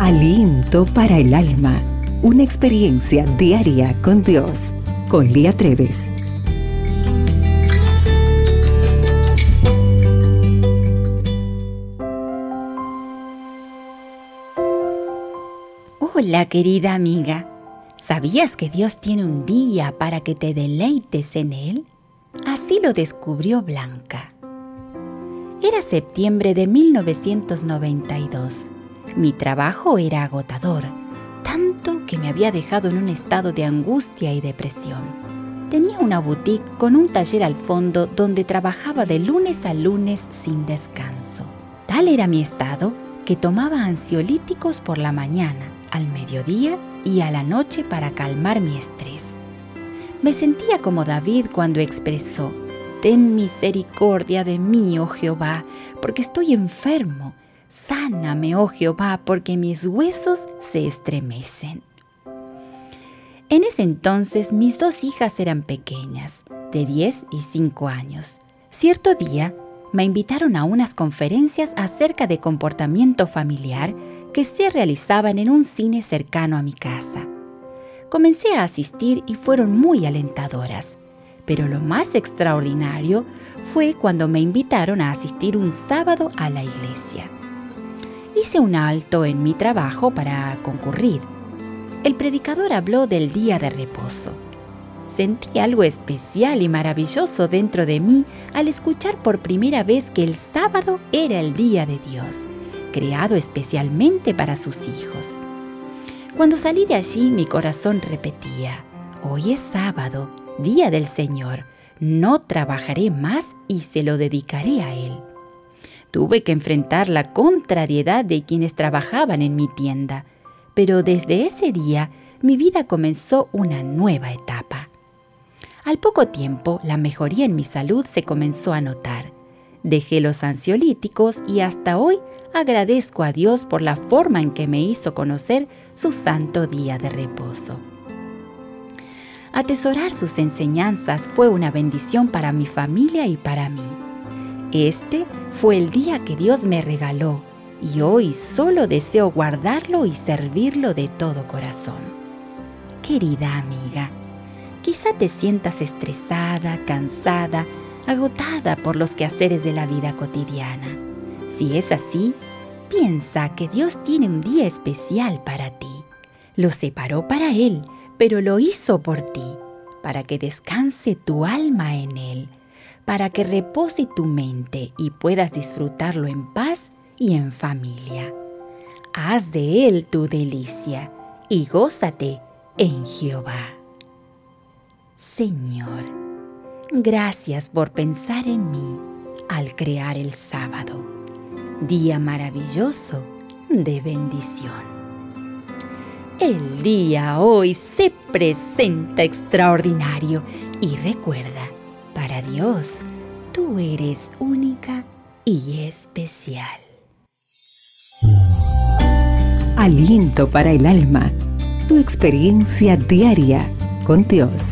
Aliento para el alma. Una experiencia diaria con Dios. Con Lía Treves. Hola querida amiga. ¿Sabías que Dios tiene un día para que te deleites en Él? Así lo descubrió Blanca. Era septiembre de 1992. Mi trabajo era agotador, tanto que me había dejado en un estado de angustia y depresión. Tenía una boutique con un taller al fondo donde trabajaba de lunes a lunes sin descanso. Tal era mi estado que tomaba ansiolíticos por la mañana, al mediodía y a la noche para calmar mi estrés. Me sentía como David cuando expresó, Ten misericordia de mí, oh Jehová, porque estoy enfermo. Sáname, oh Jehová, porque mis huesos se estremecen. En ese entonces mis dos hijas eran pequeñas, de 10 y 5 años. Cierto día me invitaron a unas conferencias acerca de comportamiento familiar que se realizaban en un cine cercano a mi casa. Comencé a asistir y fueron muy alentadoras. Pero lo más extraordinario fue cuando me invitaron a asistir un sábado a la iglesia. Hice un alto en mi trabajo para concurrir. El predicador habló del día de reposo. Sentí algo especial y maravilloso dentro de mí al escuchar por primera vez que el sábado era el día de Dios, creado especialmente para sus hijos. Cuando salí de allí mi corazón repetía, hoy es sábado día del Señor, no trabajaré más y se lo dedicaré a Él. Tuve que enfrentar la contrariedad de quienes trabajaban en mi tienda, pero desde ese día mi vida comenzó una nueva etapa. Al poco tiempo, la mejoría en mi salud se comenzó a notar. Dejé los ansiolíticos y hasta hoy agradezco a Dios por la forma en que me hizo conocer su santo día de reposo. Atesorar sus enseñanzas fue una bendición para mi familia y para mí. Este fue el día que Dios me regaló y hoy solo deseo guardarlo y servirlo de todo corazón. Querida amiga, quizá te sientas estresada, cansada, agotada por los quehaceres de la vida cotidiana. Si es así, piensa que Dios tiene un día especial para ti. Lo separó para Él pero lo hizo por ti, para que descanse tu alma en Él, para que repose tu mente y puedas disfrutarlo en paz y en familia. Haz de Él tu delicia y gózate en Jehová. Señor, gracias por pensar en mí al crear el sábado, día maravilloso de bendición. El día hoy se presenta extraordinario y recuerda, para Dios, tú eres única y especial. Aliento para el alma, tu experiencia diaria con Dios.